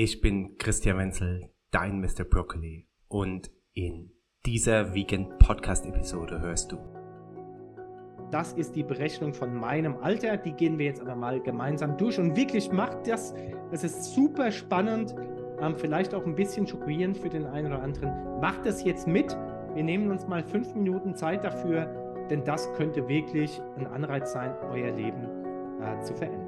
Ich bin Christian Wenzel, dein Mr. Broccoli und in dieser Vegan Podcast Episode hörst du. Das ist die Berechnung von meinem Alter. Die gehen wir jetzt aber mal gemeinsam durch und wirklich macht das. Es ist super spannend, ähm, vielleicht auch ein bisschen schockierend für den einen oder anderen. Macht das jetzt mit. Wir nehmen uns mal fünf Minuten Zeit dafür, denn das könnte wirklich ein Anreiz sein, euer Leben äh, zu verändern.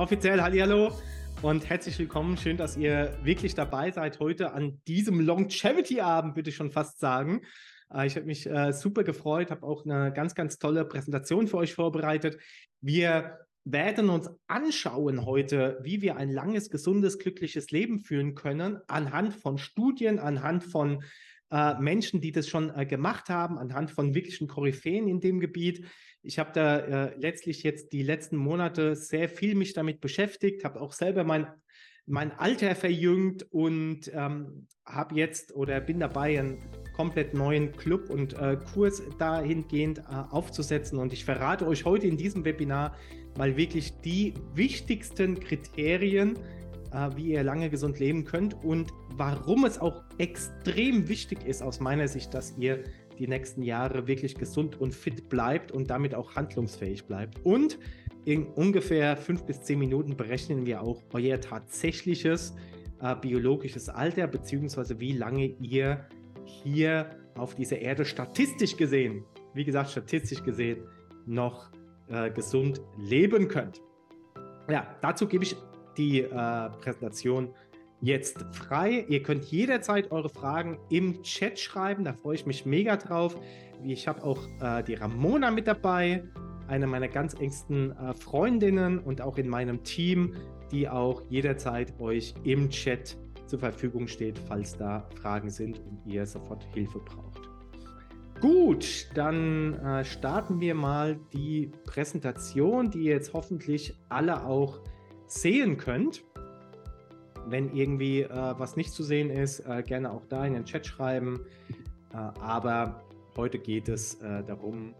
offiziell Hallihallo und herzlich willkommen. Schön, dass ihr wirklich dabei seid heute an diesem Longevity-Abend, würde ich schon fast sagen. Äh, ich habe mich äh, super gefreut, habe auch eine ganz, ganz tolle Präsentation für euch vorbereitet. Wir werden uns anschauen heute, wie wir ein langes, gesundes, glückliches Leben führen können, anhand von Studien, anhand von äh, Menschen, die das schon äh, gemacht haben, anhand von wirklichen Koryphäen in dem Gebiet. Ich habe da äh, letztlich jetzt die letzten Monate sehr viel mich damit beschäftigt, habe auch selber mein, mein Alter verjüngt und ähm, habe jetzt oder bin dabei, einen komplett neuen Club und äh, Kurs dahingehend äh, aufzusetzen. Und ich verrate euch heute in diesem Webinar mal wirklich die wichtigsten Kriterien, äh, wie ihr lange gesund leben könnt und warum es auch extrem wichtig ist aus meiner Sicht, dass ihr die nächsten Jahre wirklich gesund und fit bleibt und damit auch handlungsfähig bleibt. Und in ungefähr fünf bis zehn Minuten berechnen wir auch euer tatsächliches äh, biologisches Alter, beziehungsweise wie lange ihr hier auf dieser Erde statistisch gesehen, wie gesagt, statistisch gesehen, noch äh, gesund leben könnt. Ja, dazu gebe ich die äh, Präsentation jetzt frei. Ihr könnt jederzeit eure Fragen im Chat schreiben, da freue ich mich mega drauf. Ich habe auch äh, die Ramona mit dabei, eine meiner ganz engsten äh, Freundinnen und auch in meinem Team, die auch jederzeit euch im Chat zur Verfügung steht, falls da Fragen sind und ihr sofort Hilfe braucht. Gut, dann äh, starten wir mal die Präsentation, die ihr jetzt hoffentlich alle auch sehen könnt. Wenn irgendwie äh, was nicht zu sehen ist, äh, gerne auch da in den Chat schreiben. Äh, aber heute geht es äh, darum,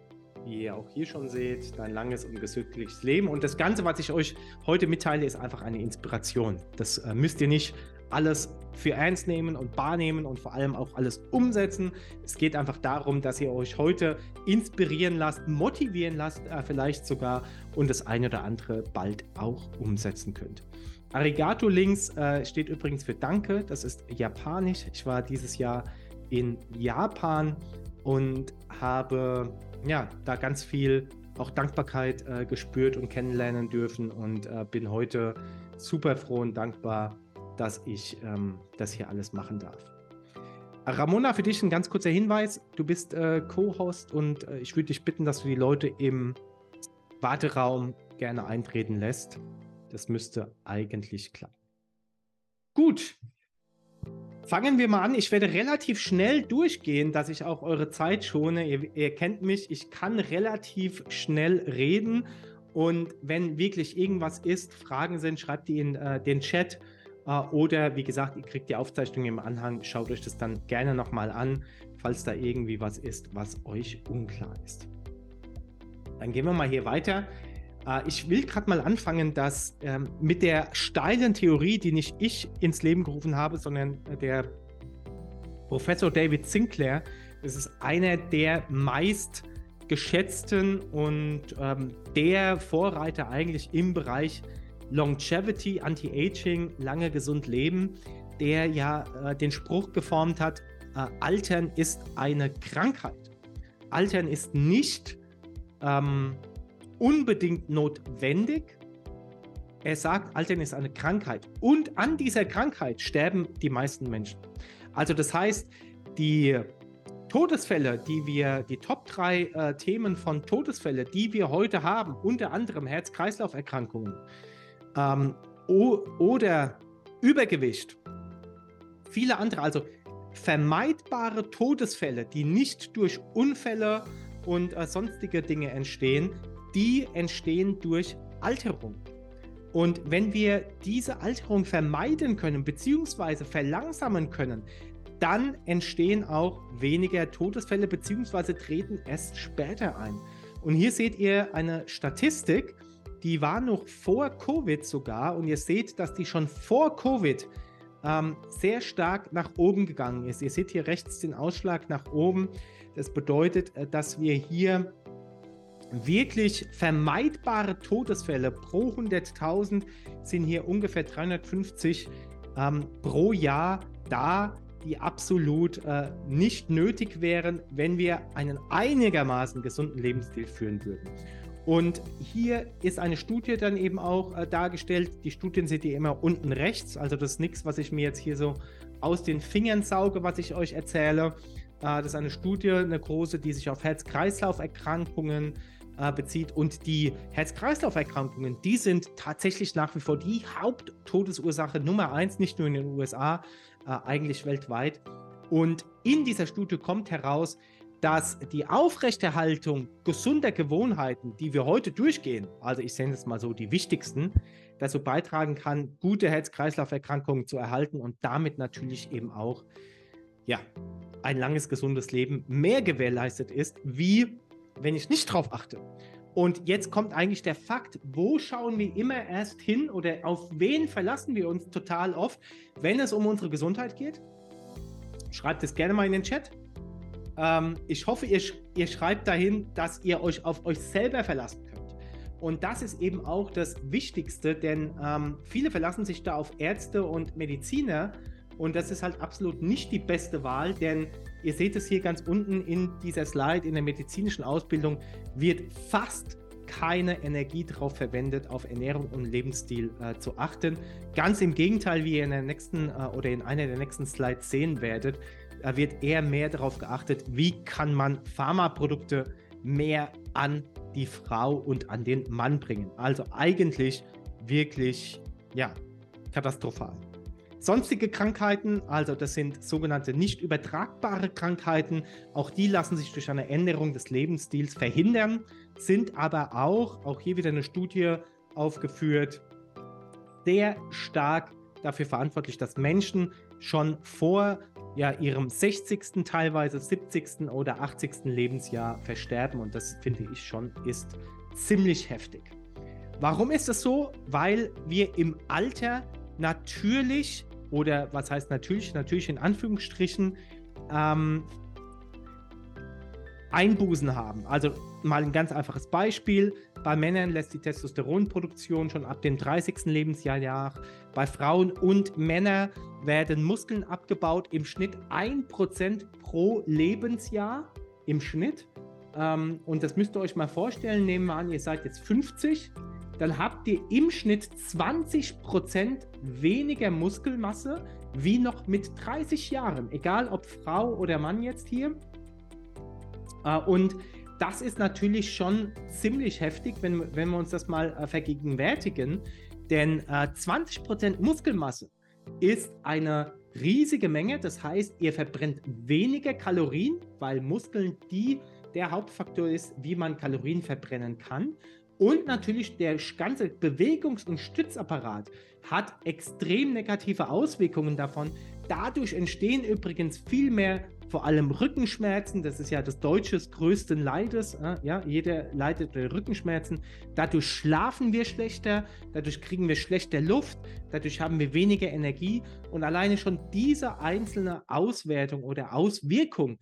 wie ihr auch hier schon seht, dein langes und gesündliches Leben. Und das Ganze, was ich euch heute mitteile, ist einfach eine Inspiration. Das äh, müsst ihr nicht alles für ernst nehmen und wahrnehmen und vor allem auch alles umsetzen. Es geht einfach darum, dass ihr euch heute inspirieren lasst, motivieren lasst, äh, vielleicht sogar und das eine oder andere bald auch umsetzen könnt. Arigato links äh, steht übrigens für Danke. Das ist japanisch. Ich war dieses Jahr in Japan und habe ja da ganz viel auch Dankbarkeit äh, gespürt und kennenlernen dürfen und äh, bin heute super froh und dankbar, dass ich ähm, das hier alles machen darf. Ramona, für dich ein ganz kurzer Hinweis. Du bist äh, Co-Host und äh, ich würde dich bitten, dass du die Leute im Warteraum gerne eintreten lässt. Das müsste eigentlich klappen. Gut. Fangen wir mal an. Ich werde relativ schnell durchgehen, dass ich auch eure Zeit schone. Ihr, ihr kennt mich, ich kann relativ schnell reden. Und wenn wirklich irgendwas ist, Fragen sind, schreibt die in äh, den Chat. Äh, oder wie gesagt, ihr kriegt die Aufzeichnung im Anhang. Schaut euch das dann gerne nochmal an, falls da irgendwie was ist, was euch unklar ist. Dann gehen wir mal hier weiter. Äh, ich will gerade mal anfangen, dass ähm, mit der steilen Theorie, die nicht ich ins Leben gerufen habe, sondern der Professor David Sinclair, das ist einer der meist geschätzten und ähm, der Vorreiter eigentlich im Bereich Longevity, Anti-Aging, lange gesund leben, der ja äh, den Spruch geformt hat, äh, Altern ist eine Krankheit. Altern ist nicht ähm, unbedingt notwendig. Er sagt, Altern ist eine Krankheit. Und an dieser Krankheit sterben die meisten Menschen. Also das heißt, die Todesfälle, die wir, die Top 3 äh, Themen von Todesfälle, die wir heute haben, unter anderem Herz-Kreislauf-Erkrankungen ähm, oder Übergewicht, viele andere, also vermeidbare Todesfälle, die nicht durch Unfälle und äh, sonstige Dinge entstehen, die entstehen durch Alterung. Und wenn wir diese Alterung vermeiden können bzw. verlangsamen können, dann entstehen auch weniger Todesfälle bzw. treten erst später ein. Und hier seht ihr eine Statistik, die war noch vor Covid sogar und ihr seht, dass die schon vor Covid ähm, sehr stark nach oben gegangen ist. Ihr seht hier rechts den Ausschlag nach oben. Das bedeutet, äh, dass wir hier wirklich vermeidbare Todesfälle pro 100.000 sind hier ungefähr 350 ähm, pro Jahr da, die absolut äh, nicht nötig wären, wenn wir einen einigermaßen gesunden Lebensstil führen würden. Und hier ist eine Studie dann eben auch äh, dargestellt. Die Studien seht ihr immer unten rechts. Also das ist nichts, was ich mir jetzt hier so aus den Fingern sauge, was ich euch erzähle. Äh, das ist eine Studie, eine große, die sich auf Herz-Kreislauf-Erkrankungen äh, bezieht. Und die Herz-Kreislauf-Erkrankungen, die sind tatsächlich nach wie vor die Haupttodesursache Nummer eins, nicht nur in den USA, äh, eigentlich weltweit. Und in dieser Studie kommt heraus, dass die Aufrechterhaltung gesunder Gewohnheiten, die wir heute durchgehen, also ich nenne es mal so die wichtigsten, dazu beitragen kann, gute Herz-Kreislauf-Erkrankungen zu erhalten und damit natürlich eben auch ja, ein langes, gesundes Leben mehr gewährleistet ist, wie wenn ich nicht drauf achte. Und jetzt kommt eigentlich der Fakt, wo schauen wir immer erst hin oder auf wen verlassen wir uns total oft, wenn es um unsere Gesundheit geht? Schreibt es gerne mal in den Chat. Ähm, ich hoffe, ihr, ihr schreibt dahin, dass ihr euch auf euch selber verlassen könnt. Und das ist eben auch das Wichtigste, denn ähm, viele verlassen sich da auf Ärzte und Mediziner. Und das ist halt absolut nicht die beste Wahl, denn ihr seht es hier ganz unten in dieser Slide, in der medizinischen Ausbildung wird fast keine Energie darauf verwendet, auf Ernährung und Lebensstil äh, zu achten. Ganz im Gegenteil, wie ihr in der nächsten äh, oder in einer der nächsten Slides sehen werdet, da wird eher mehr darauf geachtet, wie kann man Pharmaprodukte mehr an die Frau und an den Mann bringen. Also eigentlich wirklich, ja, katastrophal. Sonstige Krankheiten, also das sind sogenannte nicht übertragbare Krankheiten, auch die lassen sich durch eine Änderung des Lebensstils verhindern, sind aber auch, auch hier wieder eine Studie aufgeführt, sehr stark dafür verantwortlich, dass Menschen schon vor ja, ihrem 60., teilweise 70. oder 80. Lebensjahr versterben. Und das finde ich schon ist ziemlich heftig. Warum ist das so? Weil wir im Alter natürlich, oder was heißt natürlich, natürlich in Anführungsstrichen, ähm, Einbußen haben. Also mal ein ganz einfaches Beispiel. Bei Männern lässt die Testosteronproduktion schon ab dem 30. Lebensjahr nach. Bei Frauen und Männern werden Muskeln abgebaut im Schnitt 1% pro Lebensjahr im Schnitt. Ähm, und das müsst ihr euch mal vorstellen. Nehmen wir an, ihr seid jetzt 50. Dann habt ihr im Schnitt 20% weniger Muskelmasse wie noch mit 30 Jahren. Egal ob Frau oder Mann jetzt hier. Äh, und das ist natürlich schon ziemlich heftig, wenn, wenn wir uns das mal äh, vergegenwärtigen. Denn äh, 20% Muskelmasse ist eine riesige Menge. Das heißt, ihr verbrennt weniger Kalorien, weil Muskeln die der Hauptfaktor ist, wie man Kalorien verbrennen kann. Und natürlich der ganze Bewegungs- und Stützapparat hat extrem negative Auswirkungen davon. Dadurch entstehen übrigens viel mehr vor allem Rückenschmerzen, das ist ja das deutsches größten Leides, äh, ja, jeder leidet Rückenschmerzen. Dadurch schlafen wir schlechter, dadurch kriegen wir schlechter Luft, dadurch haben wir weniger Energie und alleine schon diese einzelne Auswertung oder Auswirkung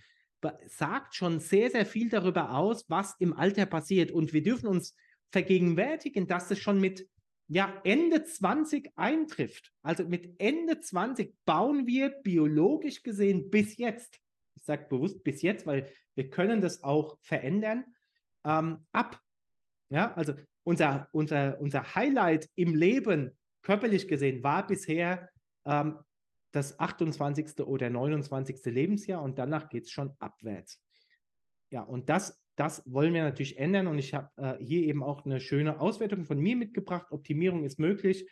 sagt schon sehr, sehr viel darüber aus, was im Alter passiert. Und wir dürfen uns vergegenwärtigen, dass es schon mit ja, Ende 20 eintrifft. Also mit Ende 20 bauen wir biologisch gesehen bis jetzt sage bewusst bis jetzt, weil wir können das auch verändern, ähm, ab. Ja, also unser, unser, unser Highlight im Leben, körperlich gesehen, war bisher ähm, das 28. oder 29. Lebensjahr und danach geht es schon abwärts. Ja, und das, das wollen wir natürlich ändern und ich habe äh, hier eben auch eine schöne Auswertung von mir mitgebracht. Optimierung ist möglich.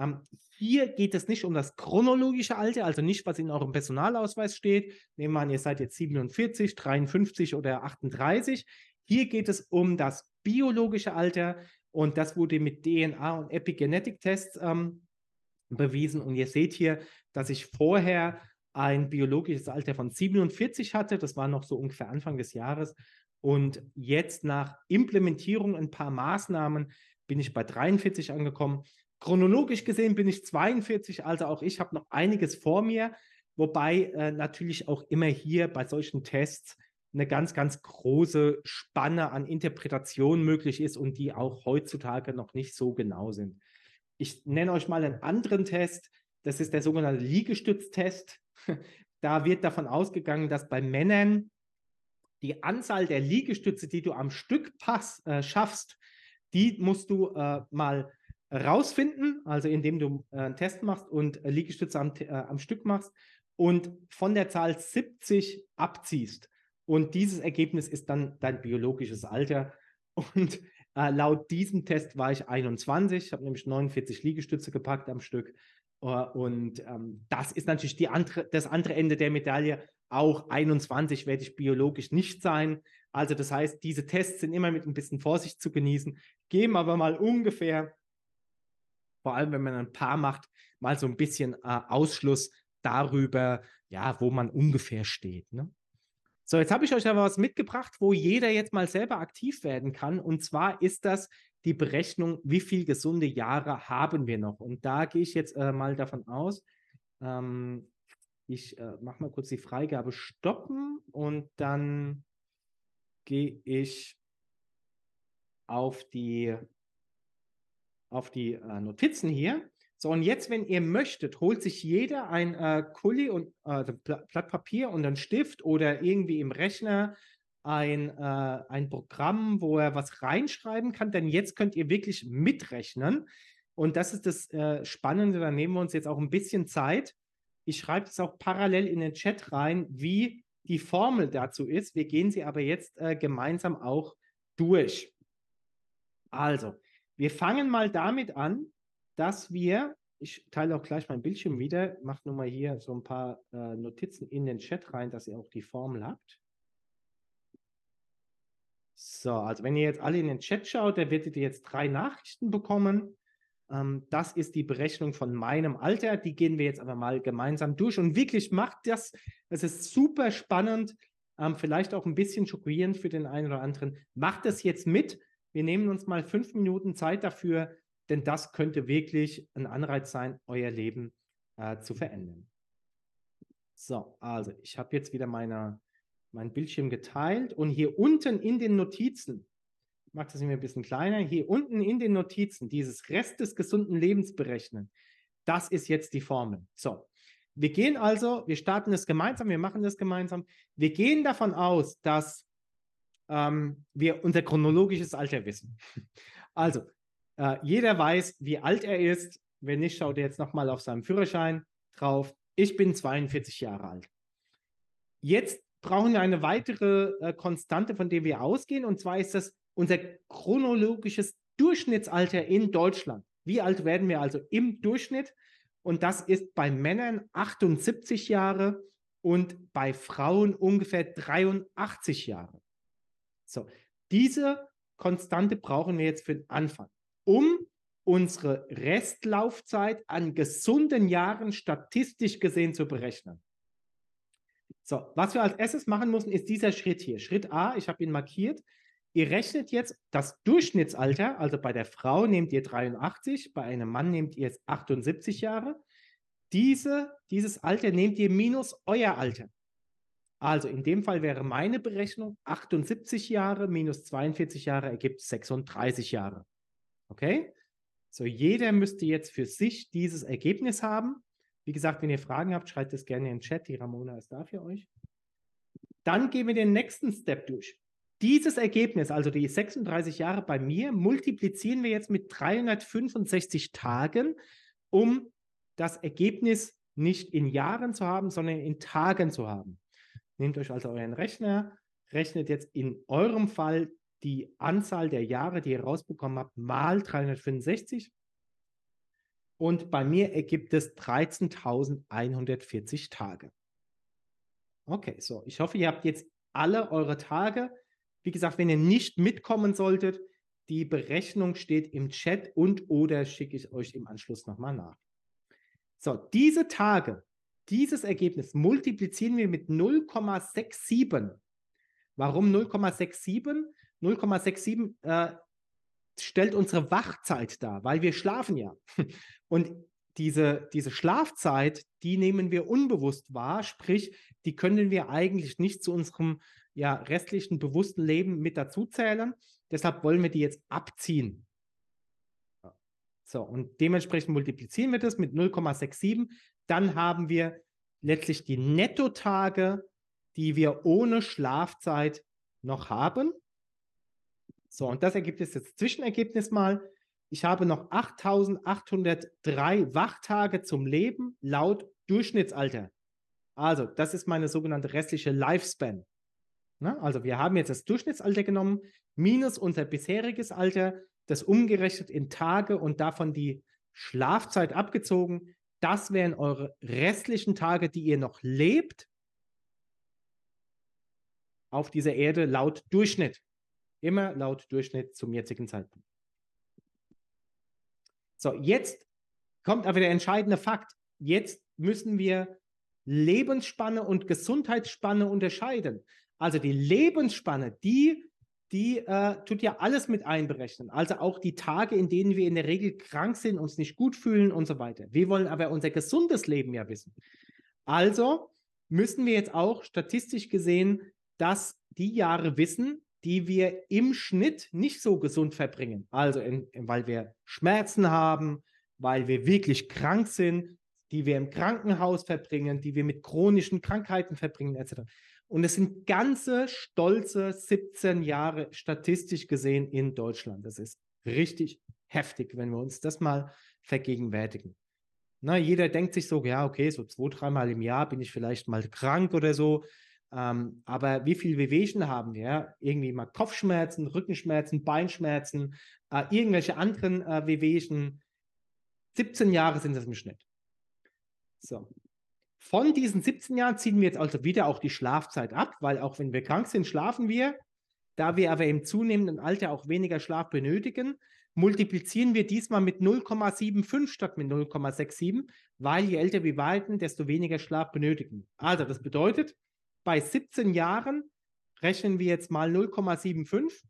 Ähm, hier geht es nicht um das chronologische Alter, also nicht, was in eurem Personalausweis steht. Nehmen wir an, ihr seid jetzt 47, 53 oder 38. Hier geht es um das biologische Alter und das wurde mit DNA und Epigenetic-Tests ähm, bewiesen. Und ihr seht hier, dass ich vorher ein biologisches Alter von 47 hatte. Das war noch so ungefähr Anfang des Jahres. Und jetzt nach Implementierung ein paar Maßnahmen bin ich bei 43 angekommen. Chronologisch gesehen bin ich 42, also auch ich habe noch einiges vor mir, wobei äh, natürlich auch immer hier bei solchen Tests eine ganz, ganz große Spanne an Interpretation möglich ist und die auch heutzutage noch nicht so genau sind. Ich nenne euch mal einen anderen Test. Das ist der sogenannte Liegestütztest. Da wird davon ausgegangen, dass bei Männern die Anzahl der Liegestütze, die du am Stück pass, äh, schaffst, die musst du äh, mal rausfinden, also indem du äh, einen Test machst und äh, Liegestütze am, äh, am Stück machst und von der Zahl 70 abziehst. Und dieses Ergebnis ist dann dein biologisches Alter. Und äh, laut diesem Test war ich 21. Ich habe nämlich 49 Liegestütze gepackt am Stück. Uh, und ähm, das ist natürlich die andere, das andere Ende der Medaille. Auch 21 werde ich biologisch nicht sein. Also das heißt, diese Tests sind immer mit ein bisschen Vorsicht zu genießen, geben aber mal ungefähr, vor allem wenn man ein Paar macht, mal so ein bisschen äh, Ausschluss darüber, ja, wo man ungefähr steht. Ne? So, jetzt habe ich euch aber was mitgebracht, wo jeder jetzt mal selber aktiv werden kann. Und zwar ist das die Berechnung, wie viele gesunde Jahre haben wir noch. Und da gehe ich jetzt äh, mal davon aus, ähm, ich äh, mache mal kurz die Freigabe stoppen und dann gehe ich auf die, auf die äh, Notizen hier. So, und jetzt, wenn ihr möchtet, holt sich jeder ein äh, Kuli und äh, Blatt Papier und einen Stift oder irgendwie im Rechner ein, äh, ein Programm, wo er was reinschreiben kann, denn jetzt könnt ihr wirklich mitrechnen. Und das ist das äh, Spannende, da nehmen wir uns jetzt auch ein bisschen Zeit. Ich schreibe es auch parallel in den Chat rein, wie die Formel dazu ist. Wir gehen sie aber jetzt äh, gemeinsam auch durch. Also, wir fangen mal damit an, dass wir, ich teile auch gleich mein Bildschirm wieder, mache nur mal hier so ein paar äh, Notizen in den Chat rein, dass ihr auch die Formel habt. So, also wenn ihr jetzt alle in den Chat schaut, da werdet ihr jetzt drei Nachrichten bekommen. Ähm, das ist die Berechnung von meinem Alter. Die gehen wir jetzt aber mal gemeinsam durch. Und wirklich macht das, es ist super spannend, ähm, vielleicht auch ein bisschen schockierend für den einen oder anderen. Macht das jetzt mit. Wir nehmen uns mal fünf Minuten Zeit dafür, denn das könnte wirklich ein Anreiz sein, euer Leben äh, zu verändern. So, also ich habe jetzt wieder meine, mein Bildschirm geteilt und hier unten in den Notizen, ich mache das mir ein bisschen kleiner, hier unten in den Notizen, dieses Rest des gesunden Lebens berechnen, das ist jetzt die Formel. So, wir gehen also, wir starten das gemeinsam, wir machen das gemeinsam. Wir gehen davon aus, dass ähm, wir unser chronologisches Alter wissen. Also, äh, jeder weiß, wie alt er ist. Wenn nicht, schaut er jetzt nochmal auf seinem Führerschein drauf. Ich bin 42 Jahre alt. Jetzt brauchen wir eine weitere äh, Konstante, von der wir ausgehen. Und zwar ist das unser chronologisches Durchschnittsalter in Deutschland. Wie alt werden wir also im Durchschnitt? Und das ist bei Männern 78 Jahre und bei Frauen ungefähr 83 Jahre. So, diese Konstante brauchen wir jetzt für den Anfang um unsere Restlaufzeit an gesunden Jahren statistisch gesehen zu berechnen. So, was wir als erstes machen müssen, ist dieser Schritt hier. Schritt A, ich habe ihn markiert. Ihr rechnet jetzt das Durchschnittsalter, also bei der Frau nehmt ihr 83, bei einem Mann nehmt ihr jetzt 78 Jahre. Diese, dieses Alter nehmt ihr minus euer Alter. Also in dem Fall wäre meine Berechnung 78 Jahre minus 42 Jahre ergibt 36 Jahre. Okay? So, jeder müsste jetzt für sich dieses Ergebnis haben. Wie gesagt, wenn ihr Fragen habt, schreibt es gerne in den Chat. Die Ramona ist da für euch. Dann gehen wir den nächsten Step durch. Dieses Ergebnis, also die 36 Jahre bei mir, multiplizieren wir jetzt mit 365 Tagen, um das Ergebnis nicht in Jahren zu haben, sondern in Tagen zu haben. Nehmt euch also euren Rechner, rechnet jetzt in eurem Fall die Anzahl der Jahre, die ihr rausbekommen habt, mal 365. Und bei mir ergibt es 13.140 Tage. Okay, so, ich hoffe, ihr habt jetzt alle eure Tage. Wie gesagt, wenn ihr nicht mitkommen solltet, die Berechnung steht im Chat und oder schicke ich euch im Anschluss nochmal nach. So, diese Tage, dieses Ergebnis multiplizieren wir mit 0,67. Warum 0,67? 0,67 äh, stellt unsere Wachzeit dar, weil wir schlafen ja. Und diese, diese Schlafzeit, die nehmen wir unbewusst wahr, sprich, die können wir eigentlich nicht zu unserem ja, restlichen bewussten Leben mit dazuzählen. Deshalb wollen wir die jetzt abziehen. So, und dementsprechend multiplizieren wir das mit 0,67. Dann haben wir letztlich die Nettotage, die wir ohne Schlafzeit noch haben. So, und das ergibt jetzt das Zwischenergebnis mal. Ich habe noch 8803 Wachtage zum Leben laut Durchschnittsalter. Also, das ist meine sogenannte restliche Lifespan. Na, also, wir haben jetzt das Durchschnittsalter genommen, minus unser bisheriges Alter, das umgerechnet in Tage und davon die Schlafzeit abgezogen. Das wären eure restlichen Tage, die ihr noch lebt auf dieser Erde laut Durchschnitt. Immer laut Durchschnitt zum jetzigen Zeitpunkt. So, jetzt kommt aber der entscheidende Fakt. Jetzt müssen wir Lebensspanne und Gesundheitsspanne unterscheiden. Also die Lebensspanne, die, die äh, tut ja alles mit einberechnen. Also auch die Tage, in denen wir in der Regel krank sind, uns nicht gut fühlen und so weiter. Wir wollen aber unser gesundes Leben ja wissen. Also müssen wir jetzt auch statistisch gesehen, dass die Jahre wissen, die wir im Schnitt nicht so gesund verbringen. Also in, in, weil wir Schmerzen haben, weil wir wirklich krank sind, die wir im Krankenhaus verbringen, die wir mit chronischen Krankheiten verbringen, etc. Und es sind ganze stolze 17 Jahre statistisch gesehen in Deutschland. Das ist richtig heftig, wenn wir uns das mal vergegenwärtigen. Na, jeder denkt sich so, ja, okay, so zwei, dreimal im Jahr bin ich vielleicht mal krank oder so. Ähm, aber wie viel Wehwehchen haben wir? Irgendwie mal Kopfschmerzen, Rückenschmerzen, Beinschmerzen, äh, irgendwelche anderen äh, Wehwehchen. 17 Jahre sind das im Schnitt. So. Von diesen 17 Jahren ziehen wir jetzt also wieder auch die Schlafzeit ab, weil auch wenn wir krank sind, schlafen wir. Da wir aber im zunehmenden Alter auch weniger Schlaf benötigen, multiplizieren wir diesmal mit 0,75 statt mit 0,67, weil je älter wir werden, desto weniger Schlaf benötigen. Also das bedeutet, bei 17 Jahren rechnen wir jetzt mal 0,75,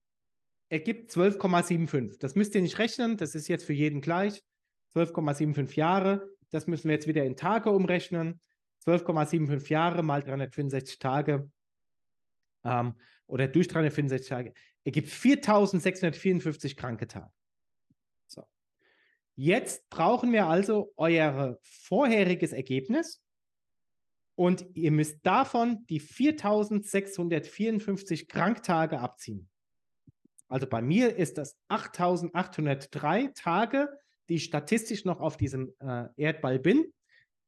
ergibt 12,75. Das müsst ihr nicht rechnen, das ist jetzt für jeden gleich. 12,75 Jahre, das müssen wir jetzt wieder in Tage umrechnen. 12,75 Jahre mal 365 Tage ähm, oder durch 365 Tage ergibt 4654 kranke Tage. So. Jetzt brauchen wir also euer vorheriges Ergebnis und ihr müsst davon die 4654 Kranktage abziehen. Also bei mir ist das 8803 Tage, die ich statistisch noch auf diesem äh, Erdball bin,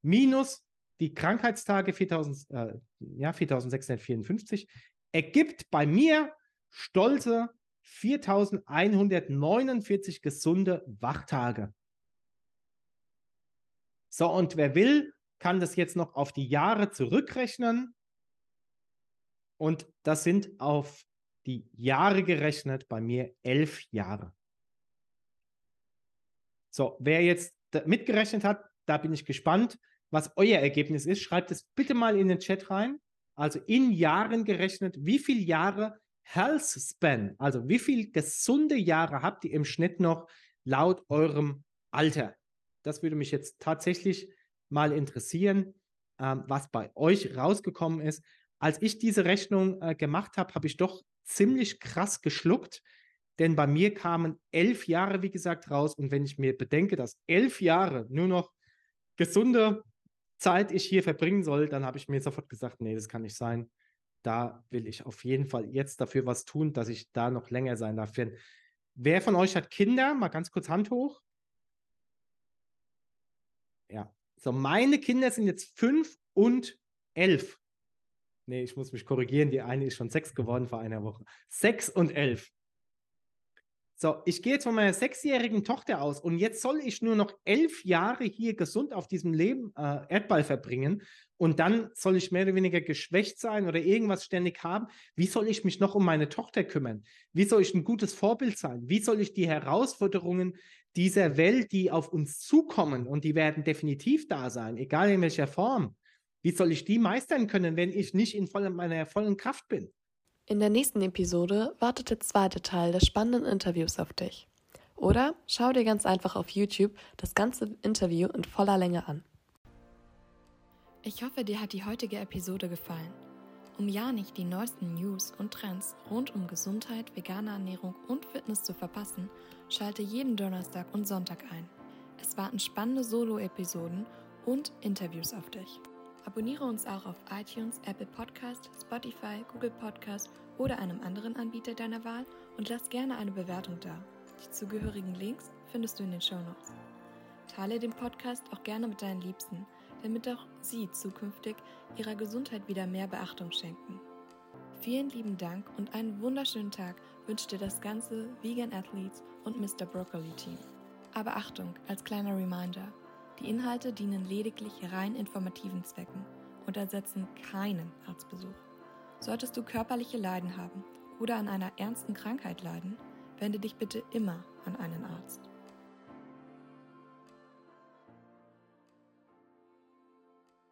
minus die Krankheitstage 4000, äh, ja, 4654, ergibt bei mir stolze 4149 gesunde Wachtage. So, und wer will, kann das jetzt noch auf die Jahre zurückrechnen. Und das sind auf die Jahre gerechnet bei mir elf Jahre. So, wer jetzt mitgerechnet hat, da bin ich gespannt, was euer Ergebnis ist. Schreibt es bitte mal in den Chat rein. Also in Jahren gerechnet, wie viele Jahre Health Span, also wie viele gesunde Jahre habt ihr im Schnitt noch laut eurem Alter? Das würde mich jetzt tatsächlich mal interessieren, ähm, was bei euch rausgekommen ist. Als ich diese Rechnung äh, gemacht habe, habe ich doch ziemlich krass geschluckt, denn bei mir kamen elf Jahre, wie gesagt, raus. Und wenn ich mir bedenke, dass elf Jahre nur noch gesunde Zeit ich hier verbringen soll, dann habe ich mir sofort gesagt, nee, das kann nicht sein. Da will ich auf jeden Fall jetzt dafür was tun, dass ich da noch länger sein darf. Wer von euch hat Kinder? Mal ganz kurz Hand hoch. Ja, So, meine Kinder sind jetzt fünf und elf. Nee, ich muss mich korrigieren. Die eine ist schon sechs geworden vor einer Woche. Sechs und elf. So, ich gehe jetzt von meiner sechsjährigen Tochter aus und jetzt soll ich nur noch elf Jahre hier gesund auf diesem Leben äh, Erdball verbringen und dann soll ich mehr oder weniger geschwächt sein oder irgendwas ständig haben. Wie soll ich mich noch um meine Tochter kümmern? Wie soll ich ein gutes Vorbild sein? Wie soll ich die Herausforderungen dieser Welt, die auf uns zukommen und die werden definitiv da sein, egal in welcher Form, wie soll ich die meistern können, wenn ich nicht in voller, meiner vollen Kraft bin? In der nächsten Episode wartet der zweite Teil des spannenden Interviews auf dich. Oder schau dir ganz einfach auf YouTube das ganze Interview in voller Länge an. Ich hoffe, dir hat die heutige Episode gefallen. Um ja nicht die neuesten News und Trends rund um Gesundheit, vegane Ernährung und Fitness zu verpassen, schalte jeden Donnerstag und Sonntag ein. Es warten spannende Solo-Episoden und Interviews auf dich. Abonniere uns auch auf iTunes, Apple Podcast, Spotify, Google Podcast oder einem anderen Anbieter deiner Wahl und lass gerne eine Bewertung da. Die zugehörigen Links findest du in den Show Notes. Teile den Podcast auch gerne mit deinen Liebsten, damit auch sie zukünftig ihrer Gesundheit wieder mehr Beachtung schenken. Vielen lieben Dank und einen wunderschönen Tag wünscht dir das ganze Vegan Athletes und Mr. Broccoli Team. Aber Achtung, als kleiner Reminder, die Inhalte dienen lediglich rein informativen Zwecken und ersetzen keinen Arztbesuch. Solltest du körperliche Leiden haben oder an einer ernsten Krankheit leiden, wende dich bitte immer an einen Arzt.